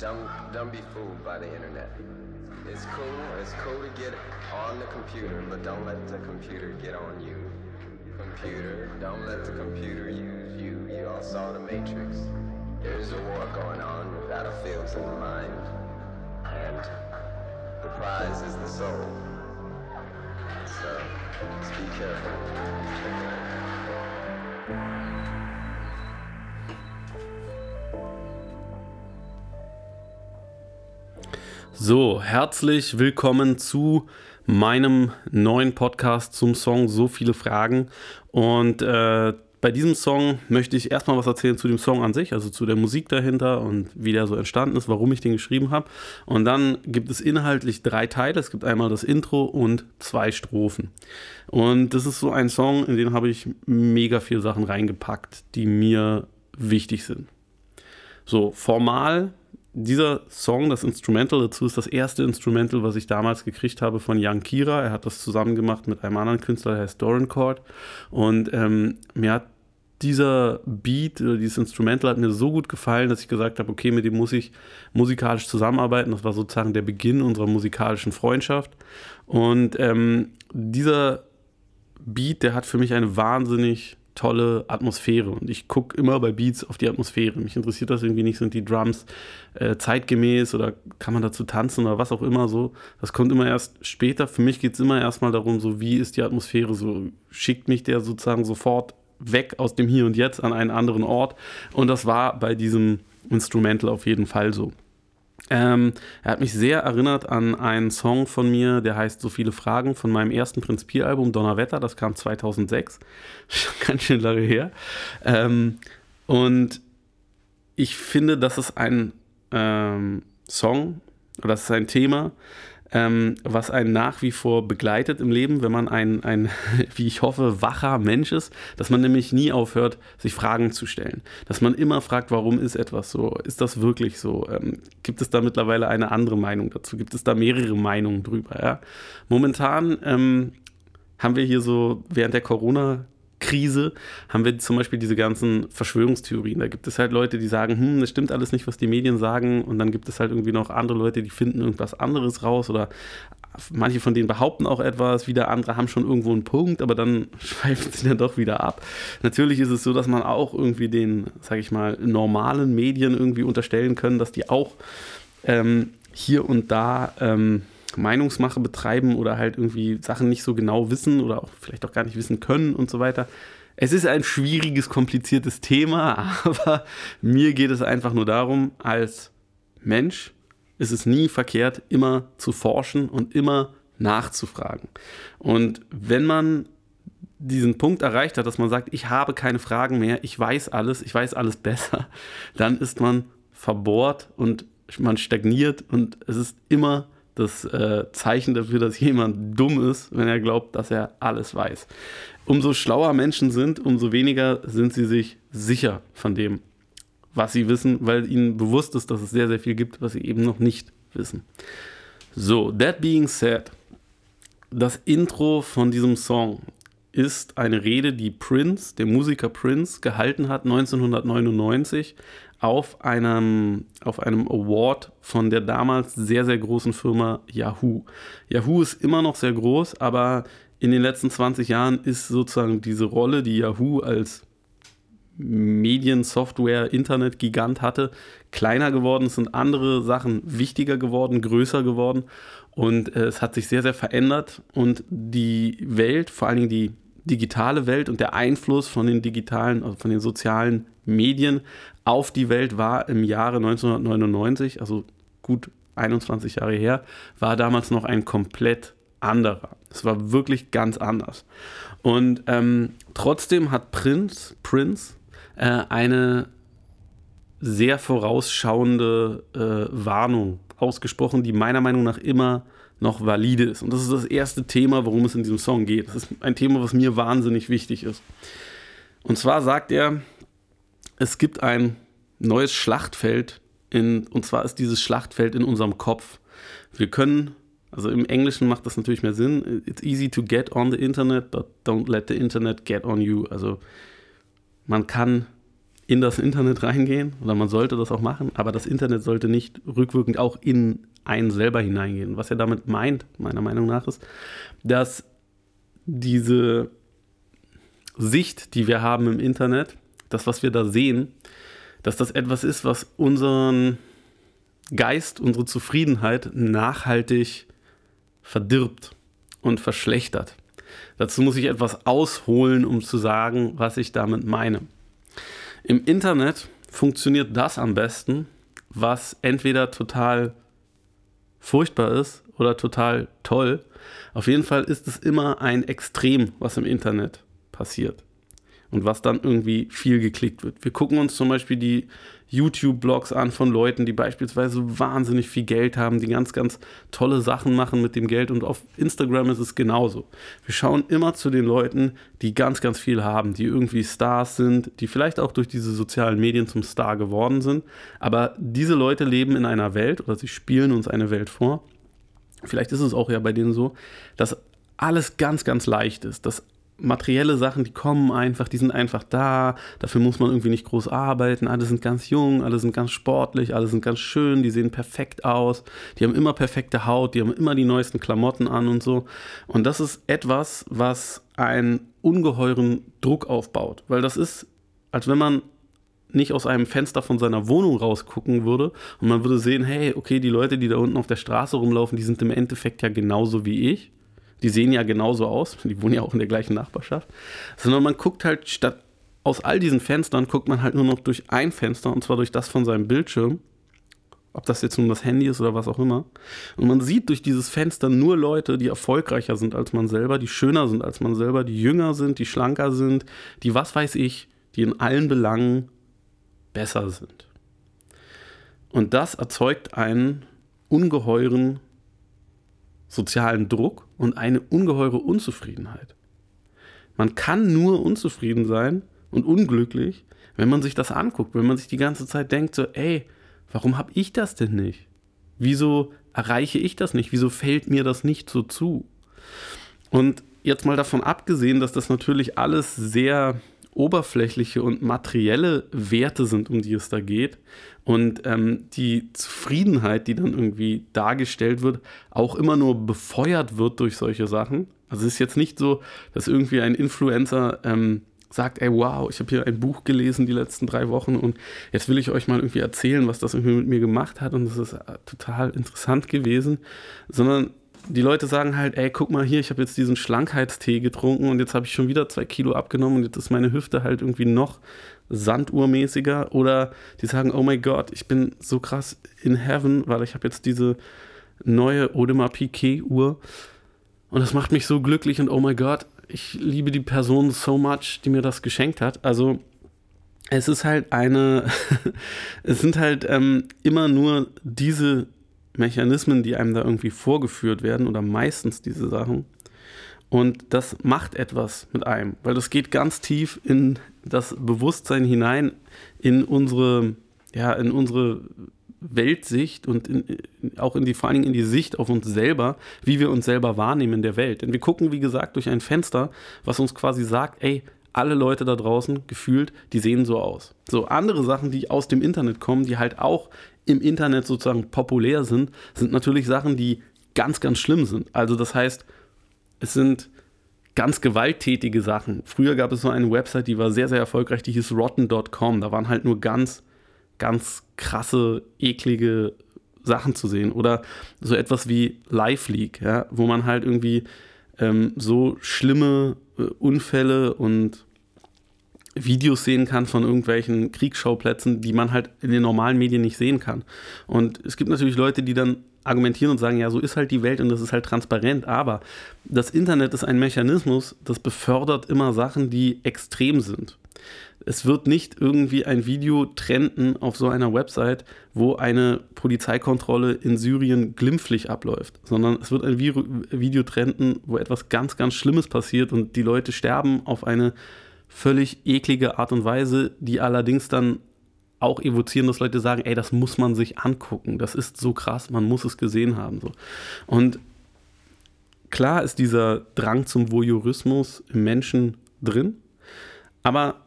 Don't don't be fooled by the internet. It's cool. It's cool to get on the computer, but don't let the computer get on you. Computer, don't let the computer use you. You all saw the Matrix. There's a war going on. Battlefield's in the mind, and the prize is the soul. So, be careful. So, herzlich willkommen zu meinem neuen Podcast zum Song So viele Fragen. Und äh, bei diesem Song möchte ich erstmal was erzählen zu dem Song an sich, also zu der Musik dahinter und wie der so entstanden ist, warum ich den geschrieben habe. Und dann gibt es inhaltlich drei Teile. Es gibt einmal das Intro und zwei Strophen. Und das ist so ein Song, in den habe ich mega viele Sachen reingepackt, die mir wichtig sind. So, formal dieser Song, das Instrumental dazu, ist das erste Instrumental, was ich damals gekriegt habe von Jan Kira. Er hat das zusammen gemacht mit einem anderen Künstler, der heißt Doran Cord. Und ähm, mir hat dieser Beat oder dieses Instrumental hat mir so gut gefallen, dass ich gesagt habe, okay, mit dem muss ich musikalisch zusammenarbeiten. Das war sozusagen der Beginn unserer musikalischen Freundschaft. Und ähm, dieser Beat, der hat für mich eine wahnsinnig tolle Atmosphäre. Und ich gucke immer bei Beats auf die Atmosphäre. Mich interessiert das irgendwie nicht, sind die Drums äh, zeitgemäß oder kann man dazu tanzen oder was auch immer so. Das kommt immer erst später. Für mich geht es immer erstmal darum, so wie ist die Atmosphäre, so schickt mich der sozusagen sofort weg aus dem Hier und Jetzt an einen anderen Ort. Und das war bei diesem Instrumental auf jeden Fall so. Ähm, er hat mich sehr erinnert an einen Song von mir, der heißt So viele Fragen von meinem ersten Prinzipielalbum Donnerwetter. Das kam 2006. Schon ganz schön lange her. Ähm, und ich finde, das ist ein ähm, Song oder das ist ein Thema, ähm, was einen nach wie vor begleitet im Leben, wenn man ein, ein, wie ich hoffe, wacher Mensch ist, dass man nämlich nie aufhört, sich Fragen zu stellen. Dass man immer fragt, warum ist etwas so? Ist das wirklich so? Ähm, gibt es da mittlerweile eine andere Meinung dazu? Gibt es da mehrere Meinungen drüber? Ja? Momentan ähm, haben wir hier so während der Corona- Krise haben wir zum Beispiel diese ganzen Verschwörungstheorien. Da gibt es halt Leute, die sagen, hm, das stimmt alles nicht, was die Medien sagen. Und dann gibt es halt irgendwie noch andere Leute, die finden irgendwas anderes raus oder manche von denen behaupten auch etwas, wieder andere haben schon irgendwo einen Punkt, aber dann schweifen sie dann doch wieder ab. Natürlich ist es so, dass man auch irgendwie den, sag ich mal, normalen Medien irgendwie unterstellen können, dass die auch ähm, hier und da ähm, Meinungsmache betreiben oder halt irgendwie Sachen nicht so genau wissen oder auch vielleicht auch gar nicht wissen können und so weiter. Es ist ein schwieriges, kompliziertes Thema, aber mir geht es einfach nur darum, als Mensch ist es nie verkehrt, immer zu forschen und immer nachzufragen. Und wenn man diesen Punkt erreicht hat, dass man sagt, ich habe keine Fragen mehr, ich weiß alles, ich weiß alles besser, dann ist man verbohrt und man stagniert und es ist immer das äh, Zeichen dafür, dass jemand dumm ist, wenn er glaubt, dass er alles weiß. Umso schlauer Menschen sind, umso weniger sind sie sich sicher von dem, was sie wissen, weil ihnen bewusst ist, dass es sehr, sehr viel gibt, was sie eben noch nicht wissen. So, that being said, das Intro von diesem Song ist eine Rede, die Prince, der Musiker Prince, gehalten hat 1999 auf einem, auf einem Award von der damals sehr, sehr großen Firma Yahoo. Yahoo ist immer noch sehr groß, aber in den letzten 20 Jahren ist sozusagen diese Rolle, die Yahoo als Medien, Software, Internet-Gigant hatte, kleiner geworden. Es sind andere Sachen wichtiger geworden, größer geworden. Und äh, es hat sich sehr, sehr verändert. Und die Welt, vor allen Dingen die digitale Welt und der Einfluss von den digitalen, also von den sozialen Medien auf die Welt war im Jahre 1999, also gut 21 Jahre her, war damals noch ein komplett anderer. Es war wirklich ganz anders. Und ähm, trotzdem hat Prince, Prince äh, eine sehr vorausschauende äh, Warnung ausgesprochen, die meiner Meinung nach immer noch valide ist. Und das ist das erste Thema, worum es in diesem Song geht. Das ist ein Thema, was mir wahnsinnig wichtig ist. Und zwar sagt er, es gibt ein neues Schlachtfeld, in, und zwar ist dieses Schlachtfeld in unserem Kopf. Wir können, also im Englischen macht das natürlich mehr Sinn, it's easy to get on the Internet, but don't let the Internet get on you. Also man kann in das Internet reingehen oder man sollte das auch machen, aber das Internet sollte nicht rückwirkend auch in einen selber hineingehen. Was er damit meint, meiner Meinung nach, ist, dass diese Sicht, die wir haben im Internet, das, was wir da sehen, dass das etwas ist, was unseren Geist, unsere Zufriedenheit nachhaltig verdirbt und verschlechtert. Dazu muss ich etwas ausholen, um zu sagen, was ich damit meine. Im Internet funktioniert das am besten, was entweder total furchtbar ist oder total toll. Auf jeden Fall ist es immer ein Extrem, was im Internet passiert und was dann irgendwie viel geklickt wird. Wir gucken uns zum Beispiel die YouTube-Blogs an von Leuten, die beispielsweise wahnsinnig viel Geld haben, die ganz, ganz tolle Sachen machen mit dem Geld. Und auf Instagram ist es genauso. Wir schauen immer zu den Leuten, die ganz, ganz viel haben, die irgendwie Stars sind, die vielleicht auch durch diese sozialen Medien zum Star geworden sind. Aber diese Leute leben in einer Welt oder sie spielen uns eine Welt vor. Vielleicht ist es auch ja bei denen so, dass alles ganz, ganz leicht ist, dass materielle Sachen, die kommen einfach, die sind einfach da. Dafür muss man irgendwie nicht groß arbeiten. Alle sind ganz jung, alle sind ganz sportlich, alle sind ganz schön, die sehen perfekt aus. Die haben immer perfekte Haut, die haben immer die neuesten Klamotten an und so. Und das ist etwas, was einen ungeheuren Druck aufbaut, weil das ist, als wenn man nicht aus einem Fenster von seiner Wohnung rausgucken würde und man würde sehen, hey, okay, die Leute, die da unten auf der Straße rumlaufen, die sind im Endeffekt ja genauso wie ich die sehen ja genauso aus, die wohnen ja auch in der gleichen Nachbarschaft, sondern man guckt halt statt aus all diesen Fenstern, guckt man halt nur noch durch ein Fenster und zwar durch das von seinem Bildschirm, ob das jetzt nun das Handy ist oder was auch immer. Und man sieht durch dieses Fenster nur Leute, die erfolgreicher sind als man selber, die schöner sind als man selber, die jünger sind, die schlanker sind, die was weiß ich, die in allen Belangen besser sind. Und das erzeugt einen ungeheuren sozialen Druck und eine ungeheure Unzufriedenheit. Man kann nur unzufrieden sein und unglücklich, wenn man sich das anguckt, wenn man sich die ganze Zeit denkt, so, ey, warum habe ich das denn nicht? Wieso erreiche ich das nicht? Wieso fällt mir das nicht so zu? Und jetzt mal davon abgesehen, dass das natürlich alles sehr oberflächliche und materielle Werte sind, um die es da geht. Und ähm, die Zufriedenheit, die dann irgendwie dargestellt wird, auch immer nur befeuert wird durch solche Sachen. Also es ist jetzt nicht so, dass irgendwie ein Influencer ähm, sagt, ey, wow, ich habe hier ein Buch gelesen die letzten drei Wochen und jetzt will ich euch mal irgendwie erzählen, was das irgendwie mit mir gemacht hat und das ist äh, total interessant gewesen, sondern die Leute sagen halt, ey, guck mal hier, ich habe jetzt diesen Schlankheitstee getrunken und jetzt habe ich schon wieder zwei Kilo abgenommen und jetzt ist meine Hüfte halt irgendwie noch sanduhrmäßiger. Oder die sagen, oh mein Gott, ich bin so krass in Heaven, weil ich habe jetzt diese neue Audemars Piquet Uhr und das macht mich so glücklich und oh mein Gott, ich liebe die Person so much, die mir das geschenkt hat. Also es ist halt eine, es sind halt ähm, immer nur diese Mechanismen, die einem da irgendwie vorgeführt werden oder meistens diese Sachen. Und das macht etwas mit einem, weil das geht ganz tief in das Bewusstsein hinein, in unsere, ja, in unsere Weltsicht und in, auch in die, vor allen Dingen in die Sicht auf uns selber, wie wir uns selber wahrnehmen in der Welt. Denn wir gucken, wie gesagt, durch ein Fenster, was uns quasi sagt, ey, alle Leute da draußen gefühlt, die sehen so aus. So andere Sachen, die aus dem Internet kommen, die halt auch im Internet sozusagen populär sind, sind natürlich Sachen, die ganz, ganz schlimm sind. Also das heißt, es sind ganz gewalttätige Sachen. Früher gab es so eine Website, die war sehr, sehr erfolgreich, die hieß rotten.com. Da waren halt nur ganz, ganz krasse, eklige Sachen zu sehen. Oder so etwas wie LiveLeak, ja, wo man halt irgendwie ähm, so schlimme äh, Unfälle und Videos sehen kann von irgendwelchen Kriegsschauplätzen, die man halt in den normalen Medien nicht sehen kann. Und es gibt natürlich Leute, die dann argumentieren und sagen, ja, so ist halt die Welt und das ist halt transparent, aber das Internet ist ein Mechanismus, das befördert immer Sachen, die extrem sind. Es wird nicht irgendwie ein Video trenden auf so einer Website, wo eine Polizeikontrolle in Syrien glimpflich abläuft, sondern es wird ein Video trenden, wo etwas ganz, ganz Schlimmes passiert und die Leute sterben auf eine völlig eklige Art und Weise, die allerdings dann auch evozieren, dass Leute sagen, ey, das muss man sich angucken, das ist so krass, man muss es gesehen haben. So. Und klar ist dieser Drang zum Voyeurismus im Menschen drin, aber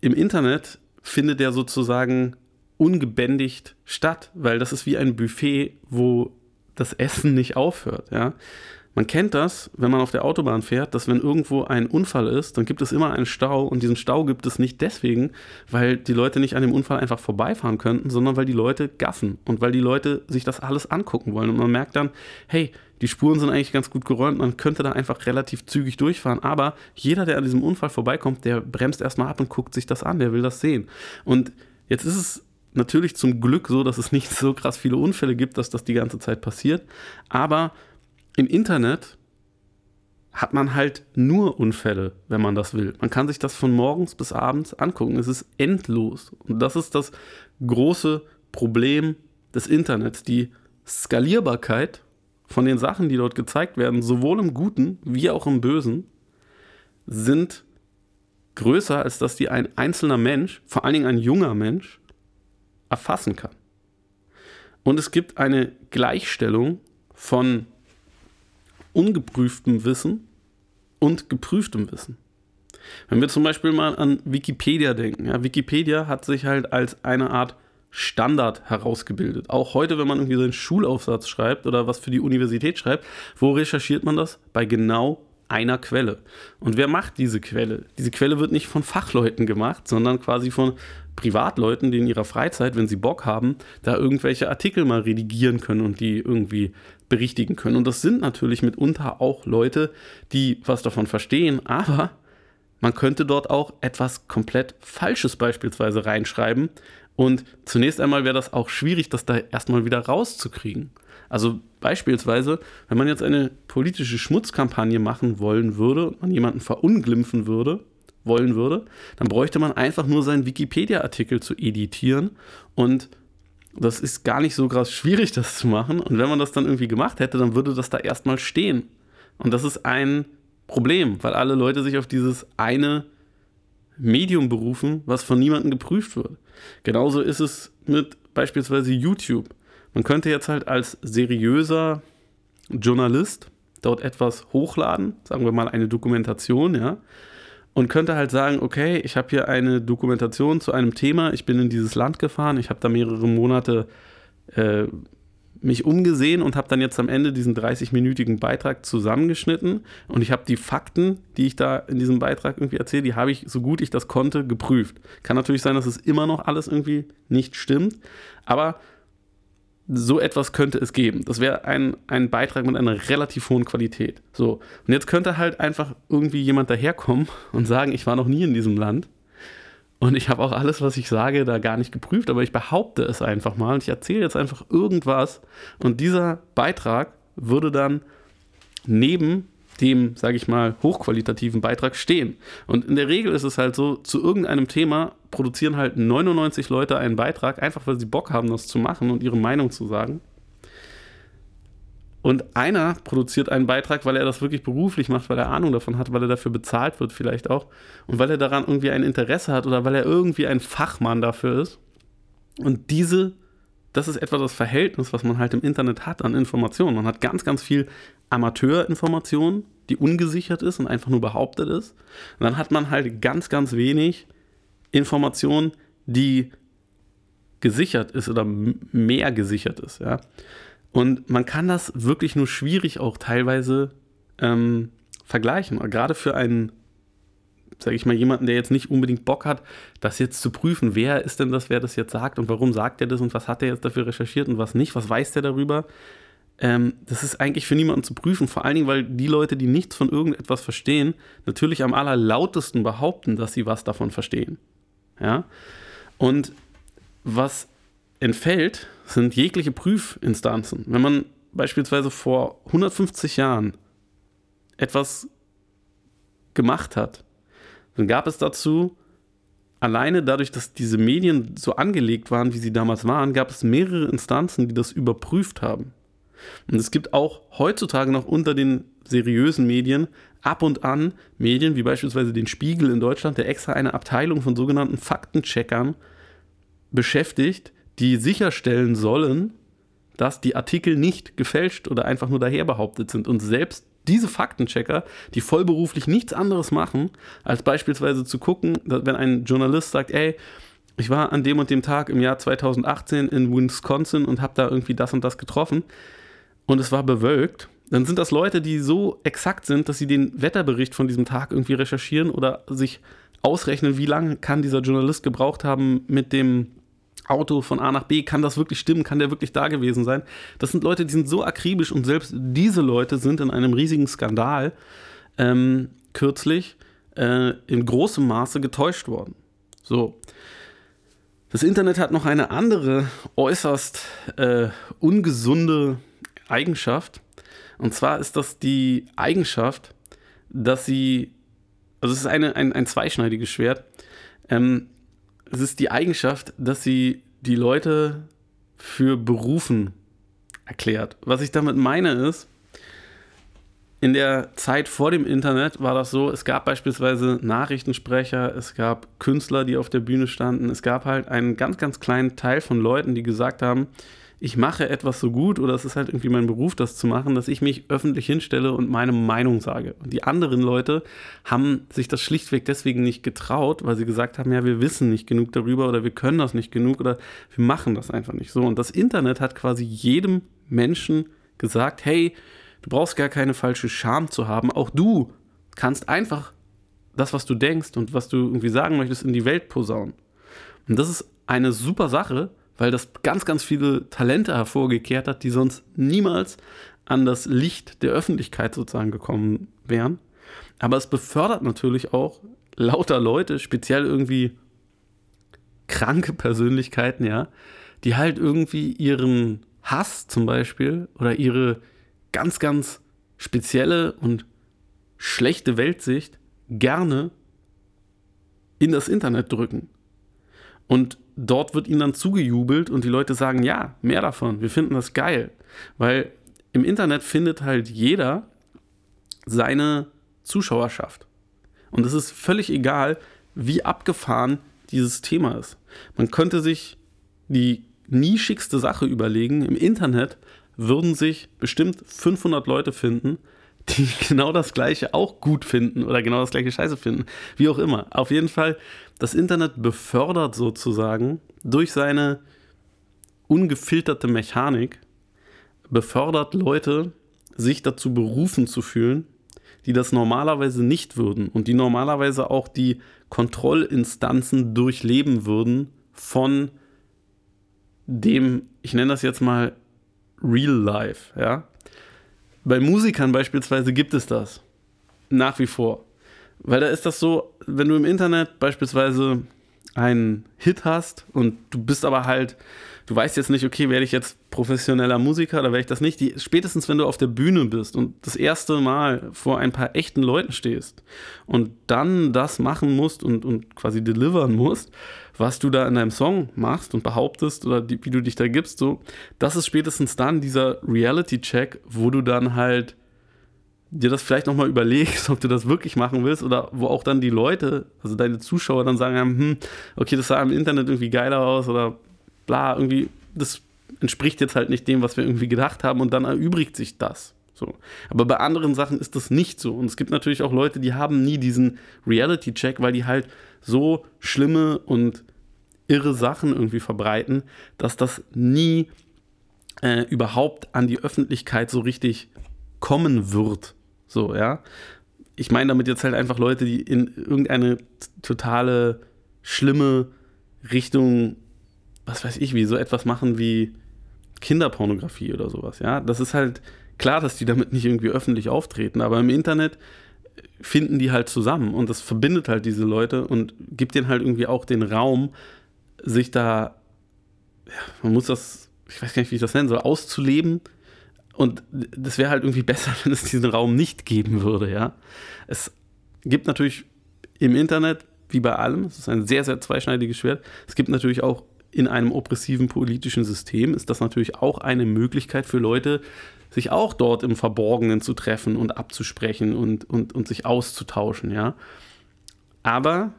im Internet findet der sozusagen ungebändigt statt, weil das ist wie ein Buffet, wo das Essen nicht aufhört. Ja? Man kennt das, wenn man auf der Autobahn fährt, dass wenn irgendwo ein Unfall ist, dann gibt es immer einen Stau und diesen Stau gibt es nicht deswegen, weil die Leute nicht an dem Unfall einfach vorbeifahren könnten, sondern weil die Leute gaffen und weil die Leute sich das alles angucken wollen. Und man merkt dann, hey, die Spuren sind eigentlich ganz gut geräumt, man könnte da einfach relativ zügig durchfahren, aber jeder, der an diesem Unfall vorbeikommt, der bremst erstmal ab und guckt sich das an, der will das sehen. Und jetzt ist es natürlich zum Glück so, dass es nicht so krass viele Unfälle gibt, dass das die ganze Zeit passiert, aber im Internet hat man halt nur Unfälle, wenn man das will. Man kann sich das von morgens bis abends angucken. Es ist endlos. Und das ist das große Problem des Internets. Die Skalierbarkeit von den Sachen, die dort gezeigt werden, sowohl im Guten wie auch im Bösen, sind größer, als dass die ein einzelner Mensch, vor allen Dingen ein junger Mensch, erfassen kann. Und es gibt eine Gleichstellung von ungeprüftem Wissen und geprüftem Wissen. Wenn wir zum Beispiel mal an Wikipedia denken, ja, Wikipedia hat sich halt als eine Art Standard herausgebildet. Auch heute, wenn man irgendwie seinen Schulaufsatz schreibt oder was für die Universität schreibt, wo recherchiert man das? Bei genau einer Quelle. Und wer macht diese Quelle? Diese Quelle wird nicht von Fachleuten gemacht, sondern quasi von Privatleuten, die in ihrer Freizeit, wenn sie Bock haben, da irgendwelche Artikel mal redigieren können und die irgendwie berichtigen können. Und das sind natürlich mitunter auch Leute, die was davon verstehen, aber man könnte dort auch etwas komplett Falsches beispielsweise reinschreiben. Und zunächst einmal wäre das auch schwierig, das da erstmal wieder rauszukriegen. Also beispielsweise, wenn man jetzt eine politische Schmutzkampagne machen wollen würde und man jemanden verunglimpfen würde, wollen würde, dann bräuchte man einfach nur seinen Wikipedia-Artikel zu editieren und das ist gar nicht so krass schwierig, das zu machen. Und wenn man das dann irgendwie gemacht hätte, dann würde das da erstmal stehen. Und das ist ein Problem, weil alle Leute sich auf dieses eine Medium berufen, was von niemandem geprüft wird. Genauso ist es mit beispielsweise YouTube. Man könnte jetzt halt als seriöser Journalist dort etwas hochladen, sagen wir mal eine Dokumentation, ja, und könnte halt sagen, okay, ich habe hier eine Dokumentation zu einem Thema, ich bin in dieses Land gefahren, ich habe da mehrere Monate äh, mich umgesehen und habe dann jetzt am Ende diesen 30-minütigen Beitrag zusammengeschnitten und ich habe die Fakten, die ich da in diesem Beitrag irgendwie erzähle, die habe ich so gut ich das konnte geprüft. Kann natürlich sein, dass es immer noch alles irgendwie nicht stimmt, aber so etwas könnte es geben. Das wäre ein, ein Beitrag mit einer relativ hohen Qualität. So. Und jetzt könnte halt einfach irgendwie jemand daherkommen und sagen, ich war noch nie in diesem Land. Und ich habe auch alles, was ich sage, da gar nicht geprüft, aber ich behaupte es einfach mal und ich erzähle jetzt einfach irgendwas. Und dieser Beitrag würde dann neben dem, sage ich mal, hochqualitativen Beitrag stehen. Und in der Regel ist es halt so, zu irgendeinem Thema produzieren halt 99 Leute einen Beitrag, einfach weil sie Bock haben, das zu machen und ihre Meinung zu sagen. Und einer produziert einen Beitrag, weil er das wirklich beruflich macht, weil er Ahnung davon hat, weil er dafür bezahlt wird vielleicht auch und weil er daran irgendwie ein Interesse hat oder weil er irgendwie ein Fachmann dafür ist. Und diese, das ist etwa das Verhältnis, was man halt im Internet hat an Informationen. Man hat ganz, ganz viel Amateurinformation, die ungesichert ist und einfach nur behauptet ist. Und dann hat man halt ganz, ganz wenig Information, die gesichert ist oder mehr gesichert ist. Ja? Und man kann das wirklich nur schwierig auch teilweise ähm, vergleichen. Gerade für einen, sage ich mal, jemanden, der jetzt nicht unbedingt Bock hat, das jetzt zu prüfen, wer ist denn das, wer das jetzt sagt und warum sagt er das und was hat er jetzt dafür recherchiert und was nicht, was weiß der darüber ähm, das ist eigentlich für niemanden zu prüfen, vor allen Dingen, weil die Leute, die nichts von irgendetwas verstehen, natürlich am allerlautesten behaupten, dass sie was davon verstehen. Ja? Und was entfällt, sind jegliche Prüfinstanzen. Wenn man beispielsweise vor 150 Jahren etwas gemacht hat, dann gab es dazu alleine dadurch, dass diese Medien so angelegt waren, wie sie damals waren, gab es mehrere Instanzen, die das überprüft haben. Und es gibt auch heutzutage noch unter den seriösen Medien ab und an Medien wie beispielsweise den Spiegel in Deutschland, der extra eine Abteilung von sogenannten Faktencheckern beschäftigt, die sicherstellen sollen, dass die Artikel nicht gefälscht oder einfach nur daher behauptet sind. Und selbst diese Faktenchecker, die vollberuflich nichts anderes machen, als beispielsweise zu gucken, wenn ein Journalist sagt, ey, ich war an dem und dem Tag im Jahr 2018 in Wisconsin und habe da irgendwie das und das getroffen und es war bewölkt, dann sind das Leute, die so exakt sind, dass sie den Wetterbericht von diesem Tag irgendwie recherchieren oder sich ausrechnen, wie lange kann dieser Journalist gebraucht haben mit dem Auto von A nach B, kann das wirklich stimmen, kann der wirklich da gewesen sein? Das sind Leute, die sind so akribisch und selbst diese Leute sind in einem riesigen Skandal ähm, kürzlich äh, in großem Maße getäuscht worden. So. Das Internet hat noch eine andere äußerst äh, ungesunde Eigenschaft. Und zwar ist das die Eigenschaft, dass sie, also es ist eine, ein, ein zweischneidiges Schwert. Ähm, es ist die Eigenschaft, dass sie die Leute für berufen erklärt. Was ich damit meine ist, in der Zeit vor dem Internet war das so, es gab beispielsweise Nachrichtensprecher, es gab Künstler, die auf der Bühne standen, es gab halt einen ganz, ganz kleinen Teil von Leuten, die gesagt haben, ich mache etwas so gut oder es ist halt irgendwie mein Beruf, das zu machen, dass ich mich öffentlich hinstelle und meine Meinung sage. Und die anderen Leute haben sich das schlichtweg deswegen nicht getraut, weil sie gesagt haben, ja, wir wissen nicht genug darüber oder wir können das nicht genug oder wir machen das einfach nicht so. Und das Internet hat quasi jedem Menschen gesagt, hey, du brauchst gar keine falsche Scham zu haben. Auch du kannst einfach das, was du denkst und was du irgendwie sagen möchtest, in die Welt posaunen. Und das ist eine super Sache, weil das ganz, ganz viele Talente hervorgekehrt hat, die sonst niemals an das Licht der Öffentlichkeit sozusagen gekommen wären. Aber es befördert natürlich auch lauter Leute, speziell irgendwie kranke Persönlichkeiten, ja, die halt irgendwie ihren Hass zum Beispiel oder ihre ganz, ganz spezielle und schlechte Weltsicht gerne in das Internet drücken. Und dort wird ihnen dann zugejubelt und die Leute sagen, ja, mehr davon, wir finden das geil. Weil im Internet findet halt jeder seine Zuschauerschaft. Und es ist völlig egal, wie abgefahren dieses Thema ist. Man könnte sich die nischigste Sache überlegen. Im Internet würden sich bestimmt 500 Leute finden, die genau das Gleiche auch gut finden oder genau das Gleiche Scheiße finden. Wie auch immer. Auf jeden Fall, das Internet befördert sozusagen durch seine ungefilterte Mechanik, befördert Leute, sich dazu berufen zu fühlen, die das normalerweise nicht würden und die normalerweise auch die Kontrollinstanzen durchleben würden von dem, ich nenne das jetzt mal Real Life, ja. Bei Musikern beispielsweise gibt es das. Nach wie vor. Weil da ist das so, wenn du im Internet beispielsweise einen Hit hast und du bist aber halt, du weißt jetzt nicht, okay, werde ich jetzt professioneller Musiker oder werde ich das nicht. Die, spätestens, wenn du auf der Bühne bist und das erste Mal vor ein paar echten Leuten stehst und dann das machen musst und, und quasi delivern musst, was du da in deinem Song machst und behauptest oder die, wie du dich da gibst, so, das ist spätestens dann dieser Reality-Check, wo du dann halt dir das vielleicht nochmal überlegst, ob du das wirklich machen willst oder wo auch dann die Leute, also deine Zuschauer dann sagen, hm, okay, das sah im Internet irgendwie geiler aus oder bla, irgendwie, das entspricht jetzt halt nicht dem, was wir irgendwie gedacht haben und dann erübrigt sich das. So. Aber bei anderen Sachen ist das nicht so. Und es gibt natürlich auch Leute, die haben nie diesen Reality-Check, weil die halt so schlimme und irre Sachen irgendwie verbreiten, dass das nie äh, überhaupt an die Öffentlichkeit so richtig kommen wird. So, ja. Ich meine damit jetzt halt einfach Leute, die in irgendeine totale schlimme Richtung, was weiß ich, wie so etwas machen wie Kinderpornografie oder sowas, ja. Das ist halt klar, dass die damit nicht irgendwie öffentlich auftreten, aber im Internet finden die halt zusammen und das verbindet halt diese Leute und gibt denen halt irgendwie auch den Raum, sich da, ja, man muss das, ich weiß gar nicht, wie ich das nennen soll, auszuleben und das wäre halt irgendwie besser, wenn es diesen Raum nicht geben würde, ja. Es gibt natürlich im Internet, wie bei allem, es ist ein sehr, sehr zweischneidiges Schwert, es gibt natürlich auch in einem oppressiven politischen System, ist das natürlich auch eine Möglichkeit für Leute, sich auch dort im Verborgenen zu treffen und abzusprechen und, und, und sich auszutauschen, ja. Aber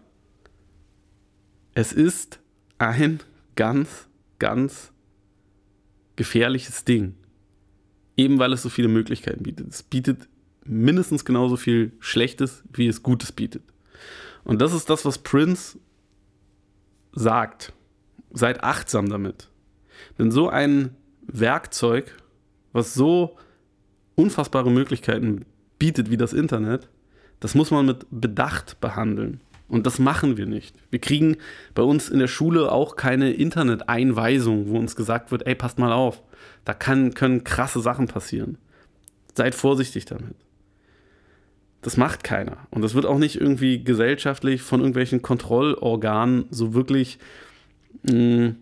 es ist ein ganz, ganz gefährliches Ding. Eben weil es so viele Möglichkeiten bietet. Es bietet mindestens genauso viel Schlechtes, wie es Gutes bietet. Und das ist das, was Prince sagt, seid achtsam damit. Denn so ein Werkzeug, was so unfassbare Möglichkeiten bietet wie das Internet, das muss man mit Bedacht behandeln. Und das machen wir nicht. Wir kriegen bei uns in der Schule auch keine Internet-Einweisung, wo uns gesagt wird, ey, passt mal auf, da kann, können krasse Sachen passieren. Seid vorsichtig damit. Das macht keiner. Und das wird auch nicht irgendwie gesellschaftlich von irgendwelchen Kontrollorganen so wirklich mh, mm,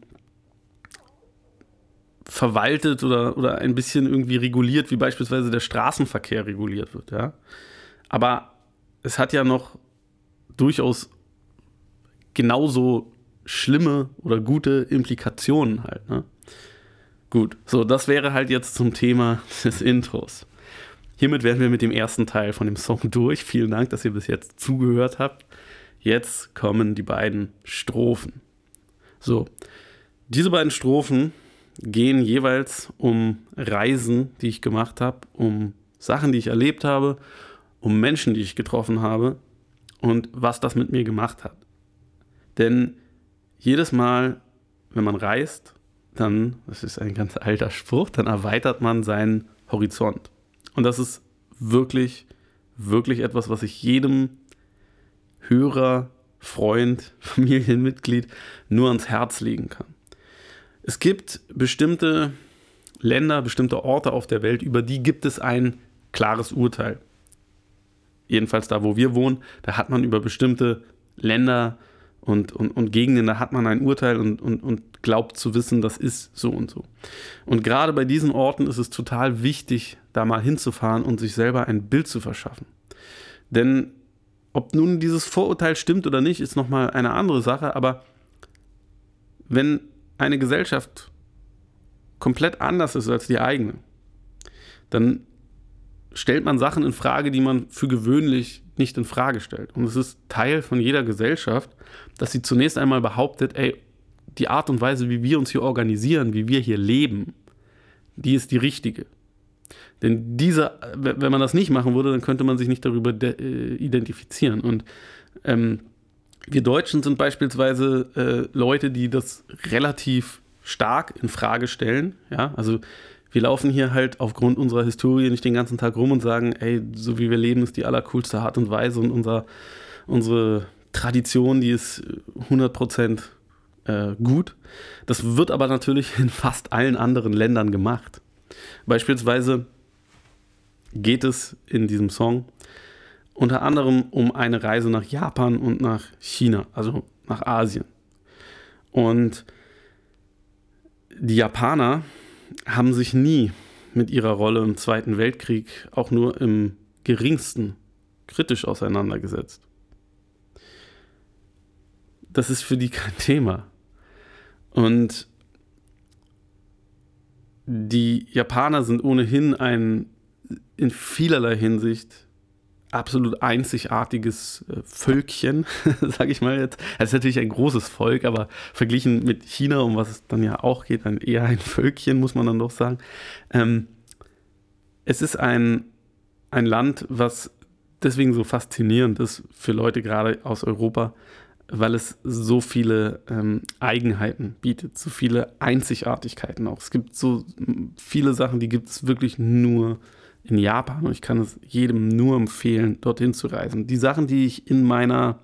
verwaltet oder, oder ein bisschen irgendwie reguliert, wie beispielsweise der Straßenverkehr reguliert wird. Ja? Aber es hat ja noch durchaus genauso schlimme oder gute Implikationen halt. Ne? Gut, so, das wäre halt jetzt zum Thema des Intros. Hiermit wären wir mit dem ersten Teil von dem Song durch. Vielen Dank, dass ihr bis jetzt zugehört habt. Jetzt kommen die beiden Strophen. So, diese beiden Strophen gehen jeweils um Reisen, die ich gemacht habe, um Sachen, die ich erlebt habe, um Menschen, die ich getroffen habe und was das mit mir gemacht hat. Denn jedes Mal, wenn man reist, dann, das ist ein ganz alter Spruch, dann erweitert man seinen Horizont. Und das ist wirklich, wirklich etwas, was ich jedem Hörer, Freund, Familienmitglied nur ans Herz legen kann. Es gibt bestimmte Länder, bestimmte Orte auf der Welt, über die gibt es ein klares Urteil jedenfalls da, wo wir wohnen, da hat man über bestimmte Länder und, und, und Gegenden, da hat man ein Urteil und, und, und glaubt zu wissen, das ist so und so. Und gerade bei diesen Orten ist es total wichtig, da mal hinzufahren und sich selber ein Bild zu verschaffen. Denn ob nun dieses Vorurteil stimmt oder nicht, ist nochmal eine andere Sache, aber wenn eine Gesellschaft komplett anders ist als die eigene, dann stellt man Sachen in Frage, die man für gewöhnlich nicht in Frage stellt. Und es ist Teil von jeder Gesellschaft, dass sie zunächst einmal behauptet, ey, die Art und Weise, wie wir uns hier organisieren, wie wir hier leben, die ist die richtige. Denn diese, wenn man das nicht machen würde, dann könnte man sich nicht darüber äh, identifizieren. Und ähm, wir Deutschen sind beispielsweise äh, Leute, die das relativ stark in Frage stellen. Ja, also wir laufen hier halt aufgrund unserer Historie nicht den ganzen Tag rum und sagen, ey, so wie wir leben, ist die allercoolste Art und Weise und unser, unsere Tradition, die ist 100% äh, gut. Das wird aber natürlich in fast allen anderen Ländern gemacht. Beispielsweise geht es in diesem Song unter anderem um eine Reise nach Japan und nach China, also nach Asien. Und die Japaner haben sich nie mit ihrer Rolle im Zweiten Weltkrieg auch nur im geringsten kritisch auseinandergesetzt. Das ist für die kein Thema. Und die Japaner sind ohnehin ein in vielerlei Hinsicht absolut einzigartiges äh, Völkchen, sage ich mal jetzt. Es ist natürlich ein großes Volk, aber verglichen mit China, um was es dann ja auch geht, dann eher ein Völkchen, muss man dann doch sagen. Ähm, es ist ein, ein Land, was deswegen so faszinierend ist für Leute gerade aus Europa, weil es so viele ähm, Eigenheiten bietet, so viele Einzigartigkeiten auch. Es gibt so viele Sachen, die gibt es wirklich nur in Japan und ich kann es jedem nur empfehlen, dorthin zu reisen. Die Sachen, die ich in meiner,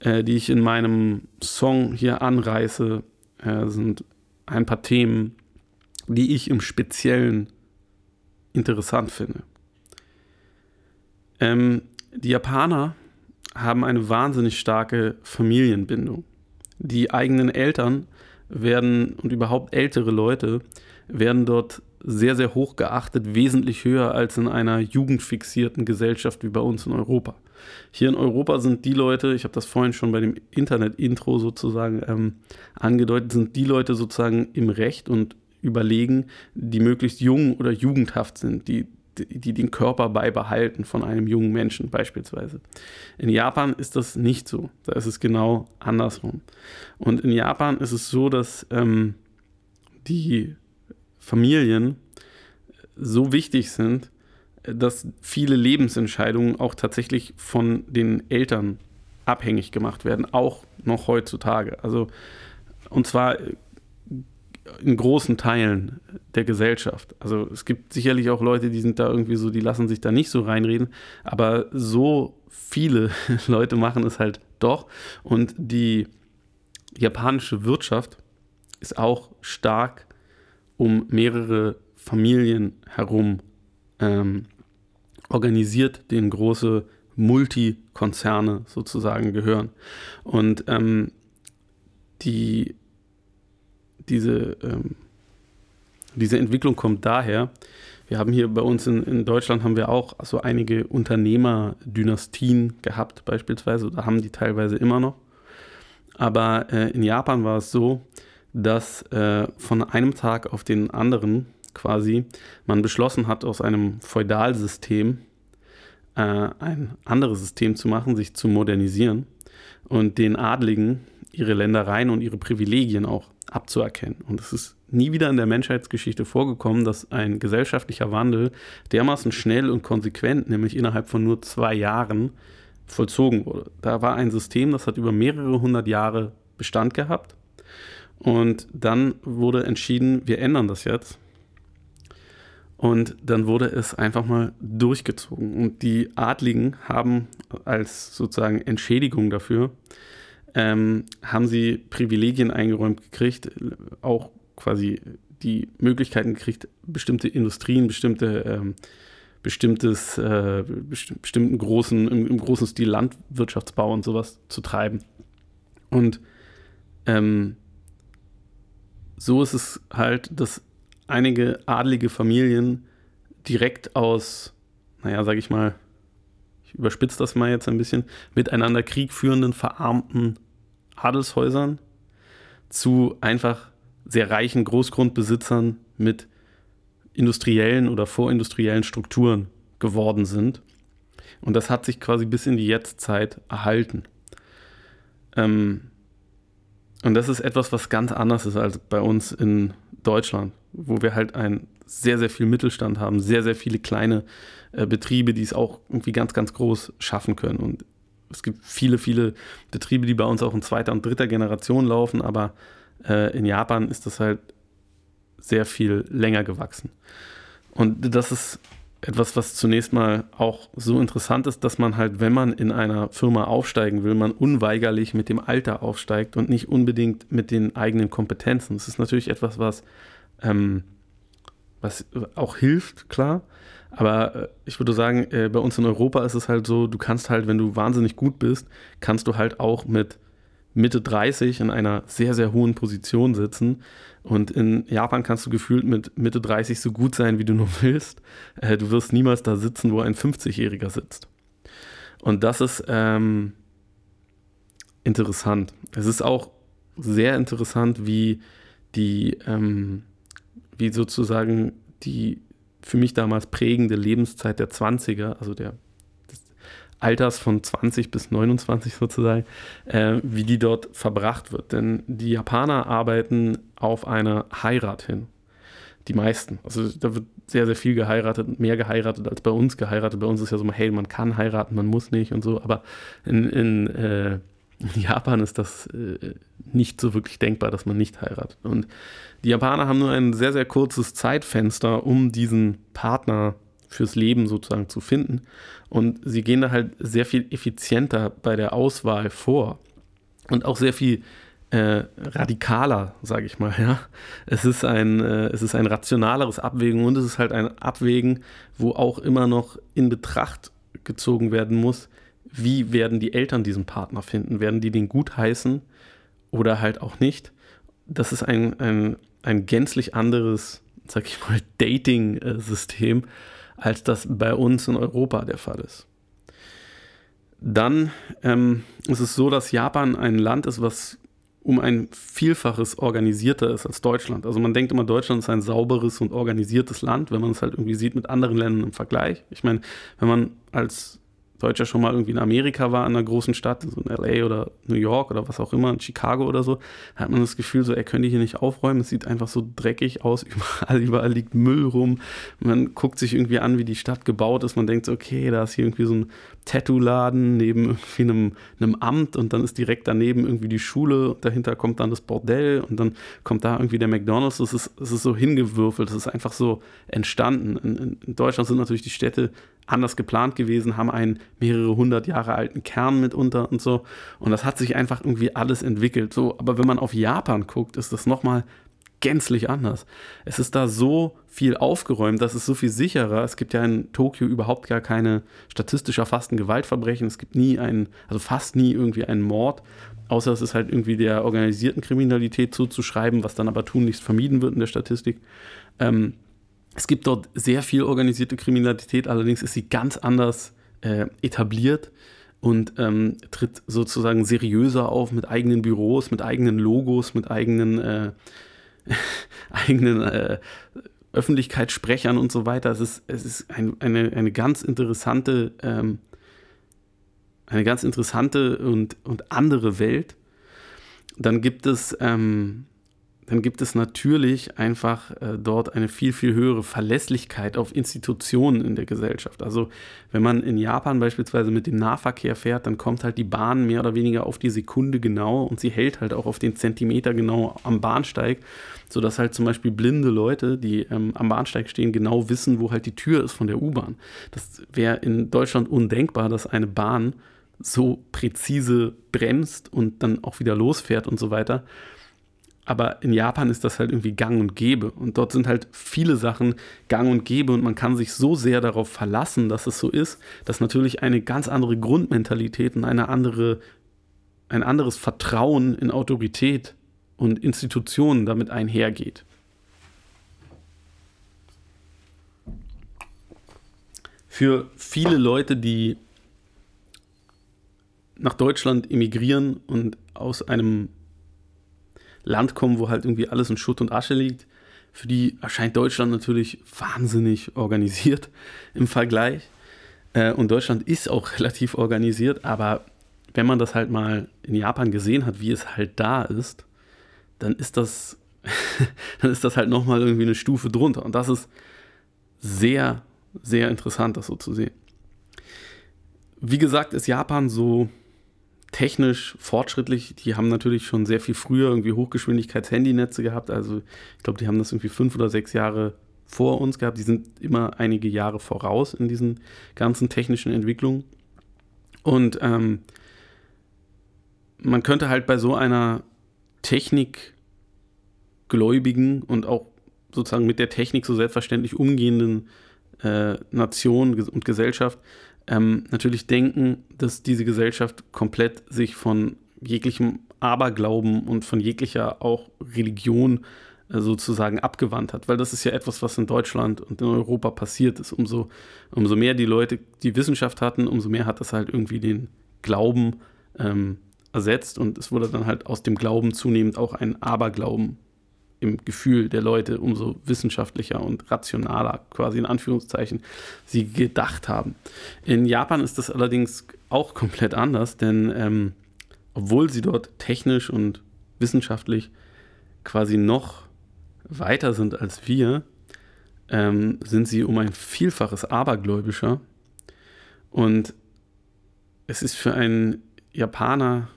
äh, die ich in meinem Song hier anreiße, äh, sind ein paar Themen, die ich im Speziellen interessant finde. Ähm, die Japaner haben eine wahnsinnig starke Familienbindung. Die eigenen Eltern werden und überhaupt ältere Leute werden dort sehr, sehr hoch geachtet, wesentlich höher als in einer jugendfixierten Gesellschaft wie bei uns in Europa. Hier in Europa sind die Leute, ich habe das vorhin schon bei dem Internet-Intro sozusagen ähm, angedeutet, sind die Leute sozusagen im Recht und überlegen, die möglichst jung oder jugendhaft sind, die, die, den Körper beibehalten von einem jungen Menschen beispielsweise. In Japan ist das nicht so. Da ist es genau andersrum. Und in Japan ist es so, dass ähm, die Familien so wichtig sind, dass viele Lebensentscheidungen auch tatsächlich von den Eltern abhängig gemacht werden, auch noch heutzutage. Also, und zwar in großen Teilen der Gesellschaft. Also es gibt sicherlich auch Leute, die sind da irgendwie so, die lassen sich da nicht so reinreden, aber so viele Leute machen es halt doch. Und die japanische Wirtschaft ist auch stark um mehrere Familien herum ähm, organisiert, denen große Multikonzerne sozusagen gehören. Und ähm, die, diese, ähm, diese Entwicklung kommt daher, wir haben hier bei uns in, in Deutschland haben wir auch so einige Unternehmerdynastien gehabt, beispielsweise, oder haben die teilweise immer noch. Aber äh, in Japan war es so, dass äh, von einem Tag auf den anderen quasi man beschlossen hat, aus einem Feudalsystem äh, ein anderes System zu machen, sich zu modernisieren und den Adligen ihre Ländereien und ihre Privilegien auch abzuerkennen. Und es ist nie wieder in der Menschheitsgeschichte vorgekommen, dass ein gesellschaftlicher Wandel dermaßen schnell und konsequent, nämlich innerhalb von nur zwei Jahren, vollzogen wurde. Da war ein System, das hat über mehrere hundert Jahre Bestand gehabt. Und dann wurde entschieden, wir ändern das jetzt. Und dann wurde es einfach mal durchgezogen. Und die Adligen haben als sozusagen Entschädigung dafür, ähm, haben sie Privilegien eingeräumt gekriegt, auch quasi die Möglichkeiten gekriegt, bestimmte Industrien, bestimmte, ähm, bestimmtes, äh, bestimmten großen, im, im, großen Stil Landwirtschaftsbau und sowas zu treiben. Und ähm, so ist es halt, dass einige adlige Familien direkt aus, naja, sag ich mal, ich überspitze das mal jetzt ein bisschen, miteinander Krieg führenden, verarmten Adelshäusern zu einfach sehr reichen Großgrundbesitzern mit industriellen oder vorindustriellen Strukturen geworden sind. Und das hat sich quasi bis in die Jetztzeit erhalten. Ähm, und das ist etwas, was ganz anders ist als bei uns in Deutschland, wo wir halt ein sehr, sehr viel Mittelstand haben, sehr, sehr viele kleine äh, Betriebe, die es auch irgendwie ganz, ganz groß schaffen können. Und es gibt viele, viele Betriebe, die bei uns auch in zweiter und dritter Generation laufen, aber äh, in Japan ist das halt sehr viel länger gewachsen. Und das ist etwas, was zunächst mal auch so interessant ist, dass man halt, wenn man in einer Firma aufsteigen will, man unweigerlich mit dem Alter aufsteigt und nicht unbedingt mit den eigenen Kompetenzen. Das ist natürlich etwas, was, ähm, was auch hilft, klar. Aber äh, ich würde sagen, äh, bei uns in Europa ist es halt so, du kannst halt, wenn du wahnsinnig gut bist, kannst du halt auch mit Mitte 30 in einer sehr, sehr hohen Position sitzen. Und in Japan kannst du gefühlt mit Mitte 30 so gut sein, wie du nur willst. Äh, du wirst niemals da sitzen, wo ein 50-Jähriger sitzt. Und das ist ähm, interessant. Es ist auch sehr interessant, wie die, ähm, wie sozusagen die für mich damals prägende Lebenszeit der 20er, also der Alters von 20 bis 29 sozusagen, äh, wie die dort verbracht wird. Denn die Japaner arbeiten auf eine Heirat hin. Die meisten. Also da wird sehr, sehr viel geheiratet, mehr geheiratet als bei uns geheiratet. Bei uns ist ja so, hey, man kann heiraten, man muss nicht und so. Aber in, in, äh, in Japan ist das äh, nicht so wirklich denkbar, dass man nicht heiratet. Und die Japaner haben nur ein sehr, sehr kurzes Zeitfenster, um diesen Partner zu fürs Leben sozusagen zu finden. Und sie gehen da halt sehr viel effizienter bei der Auswahl vor und auch sehr viel äh, radikaler, sage ich mal. Ja, es ist ein äh, es ist ein rationaleres Abwägen und es ist halt ein Abwägen, wo auch immer noch in Betracht gezogen werden muss, wie werden die Eltern diesen Partner finden? Werden die den gut heißen oder halt auch nicht? Das ist ein, ein, ein gänzlich anderes, sag ich mal, Dating-System, als das bei uns in Europa der Fall ist. Dann ähm, ist es so, dass Japan ein Land ist, was um ein Vielfaches organisierter ist als Deutschland. Also man denkt immer, Deutschland ist ein sauberes und organisiertes Land, wenn man es halt irgendwie sieht mit anderen Ländern im Vergleich. Ich meine, wenn man als Deutscher schon mal irgendwie in Amerika war, in einer großen Stadt, so in LA oder New York oder was auch immer, in Chicago oder so, hat man das Gefühl, so, er könnte hier nicht aufräumen. Es sieht einfach so dreckig aus, überall, überall liegt Müll rum. Man guckt sich irgendwie an, wie die Stadt gebaut ist. Man denkt so, okay, da ist hier irgendwie so ein Tattoo-Laden neben irgendwie einem, einem Amt und dann ist direkt daneben irgendwie die Schule. Dahinter kommt dann das Bordell und dann kommt da irgendwie der McDonalds. Es ist, es ist so hingewürfelt, es ist einfach so entstanden. In, in Deutschland sind natürlich die Städte anders geplant gewesen, haben einen mehrere hundert Jahre alten Kern mitunter und so. Und das hat sich einfach irgendwie alles entwickelt. So, aber wenn man auf Japan guckt, ist das nochmal gänzlich anders. Es ist da so viel aufgeräumt, das ist so viel sicherer. Es gibt ja in Tokio überhaupt gar keine statistisch erfassten Gewaltverbrechen. Es gibt nie einen, also fast nie irgendwie einen Mord. Außer es ist halt irgendwie der organisierten Kriminalität zuzuschreiben, was dann aber tunlichst vermieden wird in der Statistik. Ähm, es gibt dort sehr viel organisierte Kriminalität, allerdings ist sie ganz anders äh, etabliert und ähm, tritt sozusagen seriöser auf mit eigenen Büros, mit eigenen Logos, mit eigenen, äh, eigenen äh, Öffentlichkeitssprechern und so weiter. Es ist, es ist ein, eine, eine ganz interessante, ähm, eine ganz interessante und, und andere Welt. Dann gibt es ähm, dann gibt es natürlich einfach äh, dort eine viel, viel höhere Verlässlichkeit auf Institutionen in der Gesellschaft. Also wenn man in Japan beispielsweise mit dem Nahverkehr fährt, dann kommt halt die Bahn mehr oder weniger auf die Sekunde genau und sie hält halt auch auf den Zentimeter genau am Bahnsteig, sodass halt zum Beispiel blinde Leute, die ähm, am Bahnsteig stehen, genau wissen, wo halt die Tür ist von der U-Bahn. Das wäre in Deutschland undenkbar, dass eine Bahn so präzise bremst und dann auch wieder losfährt und so weiter. Aber in Japan ist das halt irgendwie gang und gäbe. Und dort sind halt viele Sachen gang und gäbe und man kann sich so sehr darauf verlassen, dass es so ist, dass natürlich eine ganz andere Grundmentalität und eine andere, ein anderes Vertrauen in Autorität und Institutionen damit einhergeht. Für viele Leute, die nach Deutschland emigrieren und aus einem Land kommen, wo halt irgendwie alles in Schutt und Asche liegt. Für die erscheint Deutschland natürlich wahnsinnig organisiert im Vergleich. Äh, und Deutschland ist auch relativ organisiert, aber wenn man das halt mal in Japan gesehen hat, wie es halt da ist, dann ist das, dann ist das halt nochmal irgendwie eine Stufe drunter. Und das ist sehr, sehr interessant, das so zu sehen. Wie gesagt, ist Japan so technisch fortschrittlich. Die haben natürlich schon sehr viel früher irgendwie Hochgeschwindigkeits-Handynetze gehabt. Also ich glaube, die haben das irgendwie fünf oder sechs Jahre vor uns gehabt. Die sind immer einige Jahre voraus in diesen ganzen technischen Entwicklungen. Und ähm, man könnte halt bei so einer technikgläubigen und auch sozusagen mit der Technik so selbstverständlich umgehenden äh, Nation und Gesellschaft ähm, natürlich denken, dass diese Gesellschaft komplett sich von jeglichem Aberglauben und von jeglicher auch Religion äh, sozusagen abgewandt hat, weil das ist ja etwas, was in Deutschland und in Europa passiert ist. Umso, umso mehr die Leute die Wissenschaft hatten, umso mehr hat das halt irgendwie den Glauben ähm, ersetzt und es wurde dann halt aus dem Glauben zunehmend auch ein Aberglauben im Gefühl der Leute, umso wissenschaftlicher und rationaler, quasi in Anführungszeichen, sie gedacht haben. In Japan ist das allerdings auch komplett anders, denn ähm, obwohl sie dort technisch und wissenschaftlich quasi noch weiter sind als wir, ähm, sind sie um ein Vielfaches abergläubischer. Und es ist für einen Japaner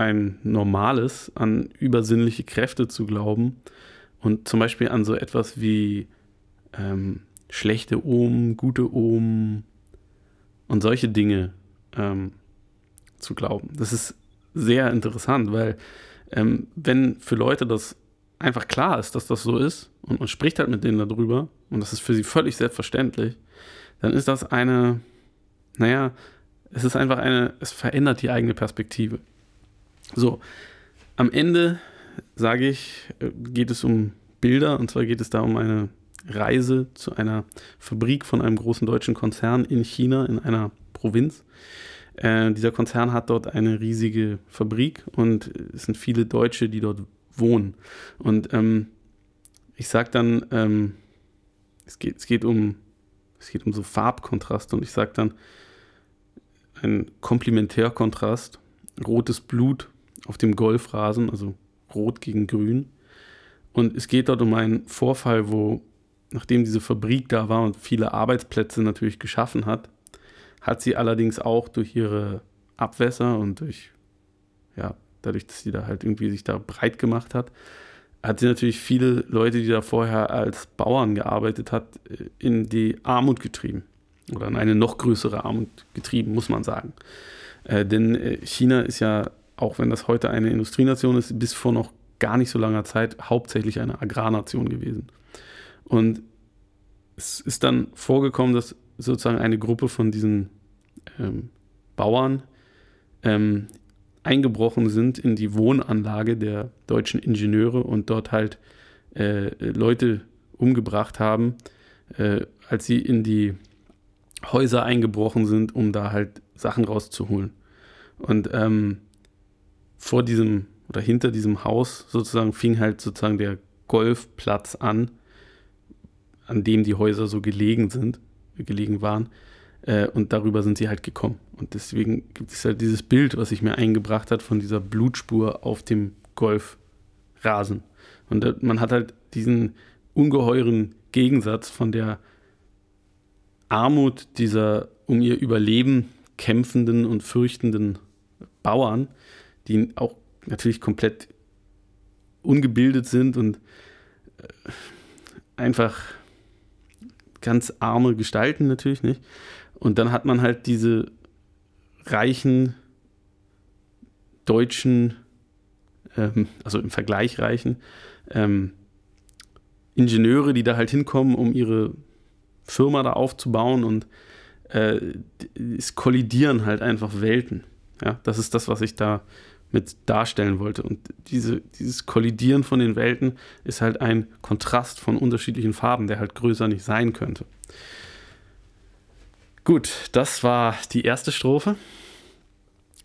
ein normales, an übersinnliche Kräfte zu glauben und zum Beispiel an so etwas wie ähm, schlechte Omen, gute Omen und solche Dinge ähm, zu glauben. Das ist sehr interessant, weil ähm, wenn für Leute das einfach klar ist, dass das so ist und man spricht halt mit denen darüber und das ist für sie völlig selbstverständlich, dann ist das eine, naja, es ist einfach eine, es verändert die eigene Perspektive. So, am Ende sage ich, äh, geht es um Bilder und zwar geht es da um eine Reise zu einer Fabrik von einem großen deutschen Konzern in China, in einer Provinz. Äh, dieser Konzern hat dort eine riesige Fabrik und es sind viele Deutsche, die dort wohnen. Und ähm, ich sage dann, ähm, es, geht, es, geht um, es geht um so Farbkontraste und ich sage dann, ein Komplementärkontrast. Rotes Blut auf dem Golfrasen, also rot gegen grün. Und es geht dort um einen Vorfall, wo, nachdem diese Fabrik da war und viele Arbeitsplätze natürlich geschaffen hat, hat sie allerdings auch durch ihre Abwässer und durch, ja, dadurch, dass sie da halt irgendwie sich da breit gemacht hat, hat sie natürlich viele Leute, die da vorher als Bauern gearbeitet hat, in die Armut getrieben. Oder in eine noch größere Armut getrieben, muss man sagen. Äh, denn äh, China ist ja, auch wenn das heute eine Industrienation ist, bis vor noch gar nicht so langer Zeit hauptsächlich eine Agrarnation gewesen. Und es ist dann vorgekommen, dass sozusagen eine Gruppe von diesen ähm, Bauern ähm, eingebrochen sind in die Wohnanlage der deutschen Ingenieure und dort halt äh, Leute umgebracht haben, äh, als sie in die Häuser eingebrochen sind, um da halt Sachen rauszuholen. Und ähm, vor diesem oder hinter diesem Haus sozusagen fing halt sozusagen der Golfplatz an, an dem die Häuser so gelegen sind, gelegen waren. Äh, und darüber sind sie halt gekommen. Und deswegen gibt es halt dieses Bild, was sich mir eingebracht hat von dieser Blutspur auf dem Golfrasen. Und äh, man hat halt diesen ungeheuren Gegensatz von der Armut dieser um ihr Überleben kämpfenden und fürchtenden Bauern, die auch natürlich komplett ungebildet sind und äh, einfach ganz arme Gestalten natürlich nicht. Und dann hat man halt diese reichen deutschen, ähm, also im Vergleich reichen, ähm, Ingenieure, die da halt hinkommen, um ihre Firma da aufzubauen und äh, es kollidieren halt einfach Welten. Ja, das ist das, was ich da mit darstellen wollte. Und diese, dieses Kollidieren von den Welten ist halt ein Kontrast von unterschiedlichen Farben, der halt größer nicht sein könnte. Gut, das war die erste Strophe.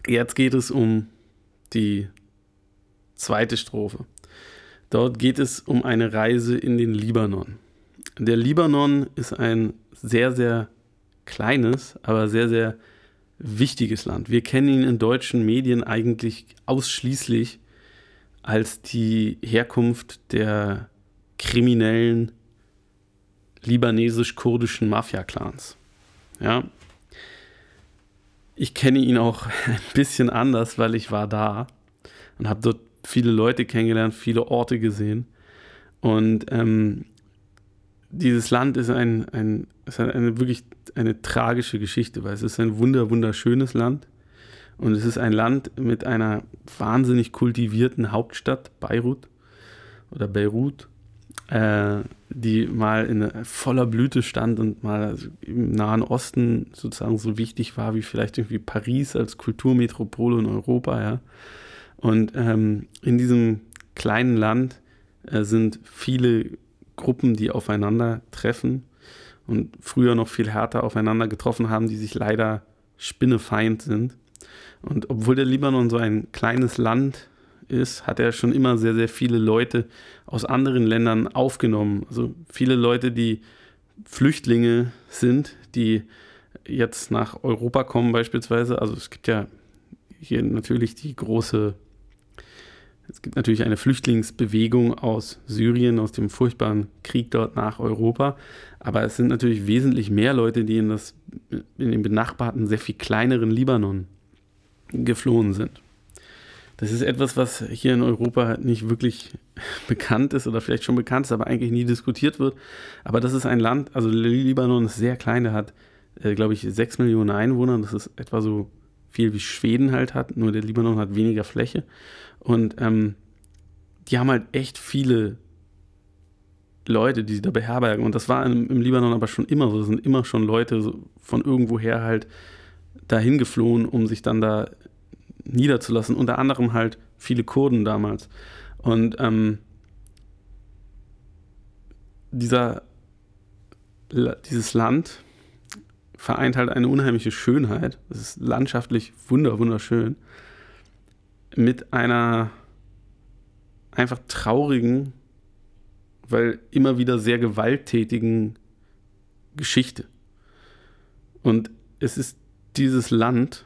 Jetzt geht es um die zweite Strophe. Dort geht es um eine Reise in den Libanon. Der Libanon ist ein sehr, sehr kleines, aber sehr, sehr wichtiges Land. Wir kennen ihn in deutschen Medien eigentlich ausschließlich als die Herkunft der kriminellen libanesisch-kurdischen Mafia-Clans. Ja. Ich kenne ihn auch ein bisschen anders, weil ich war da und habe dort viele Leute kennengelernt, viele Orte gesehen. Und ähm, dieses Land ist ein, ein, ist eine wirklich eine tragische Geschichte, weil es ist ein wunder, wunderschönes Land. Und es ist ein Land mit einer wahnsinnig kultivierten Hauptstadt, Beirut oder Beirut, äh, die mal in voller Blüte stand und mal im Nahen Osten sozusagen so wichtig war wie vielleicht irgendwie Paris als Kulturmetropole in Europa, ja. Und ähm, in diesem kleinen Land äh, sind viele Gruppen, die aufeinander treffen und früher noch viel härter aufeinander getroffen haben, die sich leider spinnefeind sind. Und obwohl der Libanon so ein kleines Land ist, hat er schon immer sehr, sehr viele Leute aus anderen Ländern aufgenommen. Also viele Leute, die Flüchtlinge sind, die jetzt nach Europa kommen beispielsweise. Also es gibt ja hier natürlich die große es gibt natürlich eine Flüchtlingsbewegung aus Syrien, aus dem furchtbaren Krieg dort nach Europa. Aber es sind natürlich wesentlich mehr Leute, die in, das, in den benachbarten, sehr viel kleineren Libanon geflohen sind. Das ist etwas, was hier in Europa nicht wirklich bekannt ist oder vielleicht schon bekannt ist, aber eigentlich nie diskutiert wird. Aber das ist ein Land, also Libanon ist sehr klein, der hat, äh, glaube ich, sechs Millionen Einwohner. Das ist etwa so viel wie Schweden halt hat, nur der Libanon hat weniger Fläche. Und ähm, die haben halt echt viele Leute, die sie da beherbergen. Und das war im, im Libanon aber schon immer so. Es sind immer schon Leute so von irgendwoher halt dahin geflohen, um sich dann da niederzulassen. Unter anderem halt viele Kurden damals. Und ähm, dieser, dieses Land vereint halt eine unheimliche Schönheit. Es ist landschaftlich wunder, wunderschön mit einer einfach traurigen, weil immer wieder sehr gewalttätigen Geschichte. Und es ist dieses Land,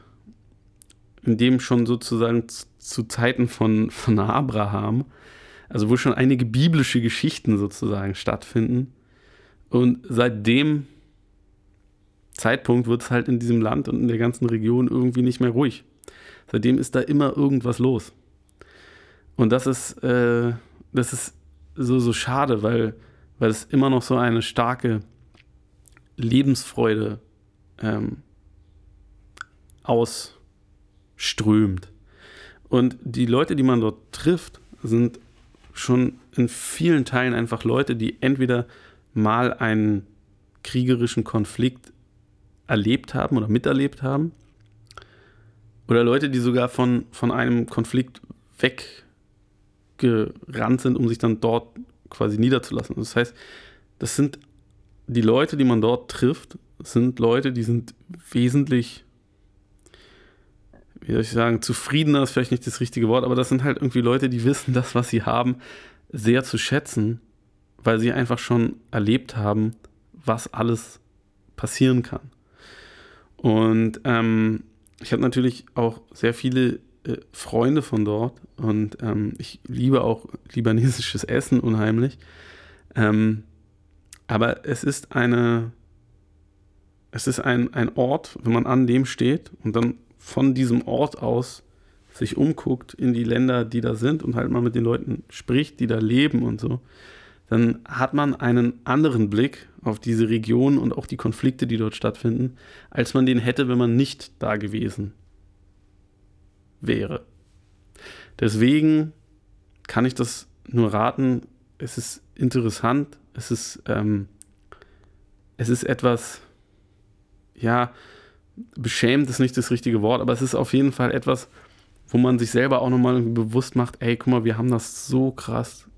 in dem schon sozusagen zu, zu Zeiten von, von Abraham, also wo schon einige biblische Geschichten sozusagen stattfinden. Und seit dem Zeitpunkt wird es halt in diesem Land und in der ganzen Region irgendwie nicht mehr ruhig. Seitdem ist da immer irgendwas los. Und das ist, äh, das ist so, so schade, weil, weil es immer noch so eine starke Lebensfreude ähm, ausströmt. Und die Leute, die man dort trifft, sind schon in vielen Teilen einfach Leute, die entweder mal einen kriegerischen Konflikt erlebt haben oder miterlebt haben. Oder Leute, die sogar von, von einem Konflikt weggerannt sind, um sich dann dort quasi niederzulassen. Das heißt, das sind die Leute, die man dort trifft, sind Leute, die sind wesentlich, wie soll ich sagen, zufriedener ist vielleicht nicht das richtige Wort, aber das sind halt irgendwie Leute, die wissen das, was sie haben, sehr zu schätzen, weil sie einfach schon erlebt haben, was alles passieren kann. Und ähm, ich habe natürlich auch sehr viele äh, Freunde von dort und ähm, ich liebe auch libanesisches Essen unheimlich. Ähm, aber es ist eine, es ist ein, ein Ort, wenn man an dem steht und dann von diesem Ort aus sich umguckt in die Länder, die da sind und halt mal mit den Leuten spricht, die da leben und so, dann hat man einen anderen Blick auf diese Region und auch die Konflikte, die dort stattfinden, als man den hätte, wenn man nicht da gewesen wäre. Deswegen kann ich das nur raten. Es ist interessant, es ist, ähm, es ist etwas, ja, beschämt ist nicht das richtige Wort, aber es ist auf jeden Fall etwas, wo man sich selber auch nochmal bewusst macht, ey, guck mal, wir haben das so krass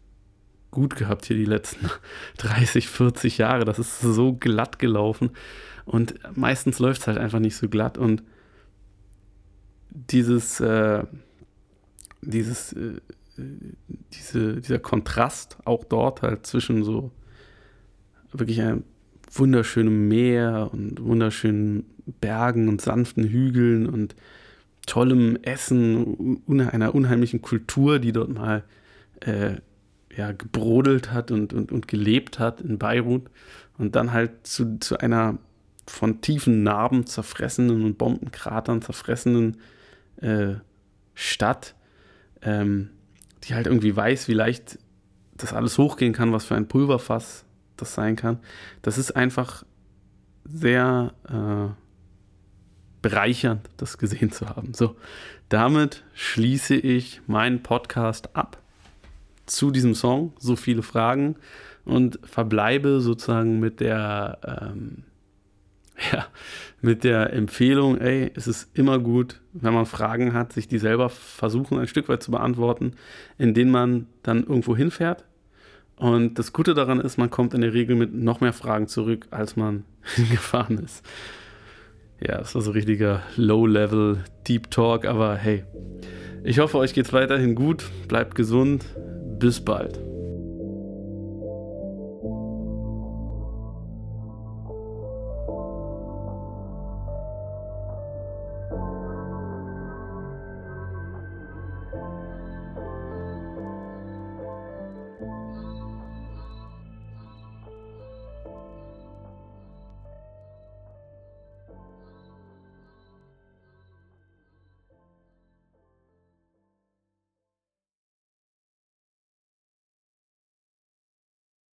gut gehabt hier die letzten 30, 40 Jahre. Das ist so glatt gelaufen. Und meistens läuft es halt einfach nicht so glatt. Und dieses, äh, dieses, äh, diese, dieser Kontrast auch dort halt zwischen so wirklich einem wunderschönen Meer und wunderschönen Bergen und sanften Hügeln und tollem Essen, einer unheimlichen Kultur, die dort mal äh, ja, gebrodelt hat und, und, und gelebt hat in Beirut und dann halt zu, zu einer von tiefen Narben zerfressenen und Bombenkratern zerfressenen äh, Stadt, ähm, die halt irgendwie weiß, wie leicht das alles hochgehen kann, was für ein Pulverfass das sein kann. Das ist einfach sehr äh, bereichernd, das gesehen zu haben. So, damit schließe ich meinen Podcast ab zu diesem Song. So viele Fragen und verbleibe sozusagen mit der ähm, ja, mit der Empfehlung, ey, es ist immer gut, wenn man Fragen hat, sich die selber versuchen, ein Stück weit zu beantworten, indem man dann irgendwo hinfährt. Und das Gute daran ist, man kommt in der Regel mit noch mehr Fragen zurück, als man hingefahren ist. Ja, das war so richtiger Low-Level Deep Talk, aber hey, ich hoffe, euch geht es weiterhin gut, bleibt gesund, bis bald.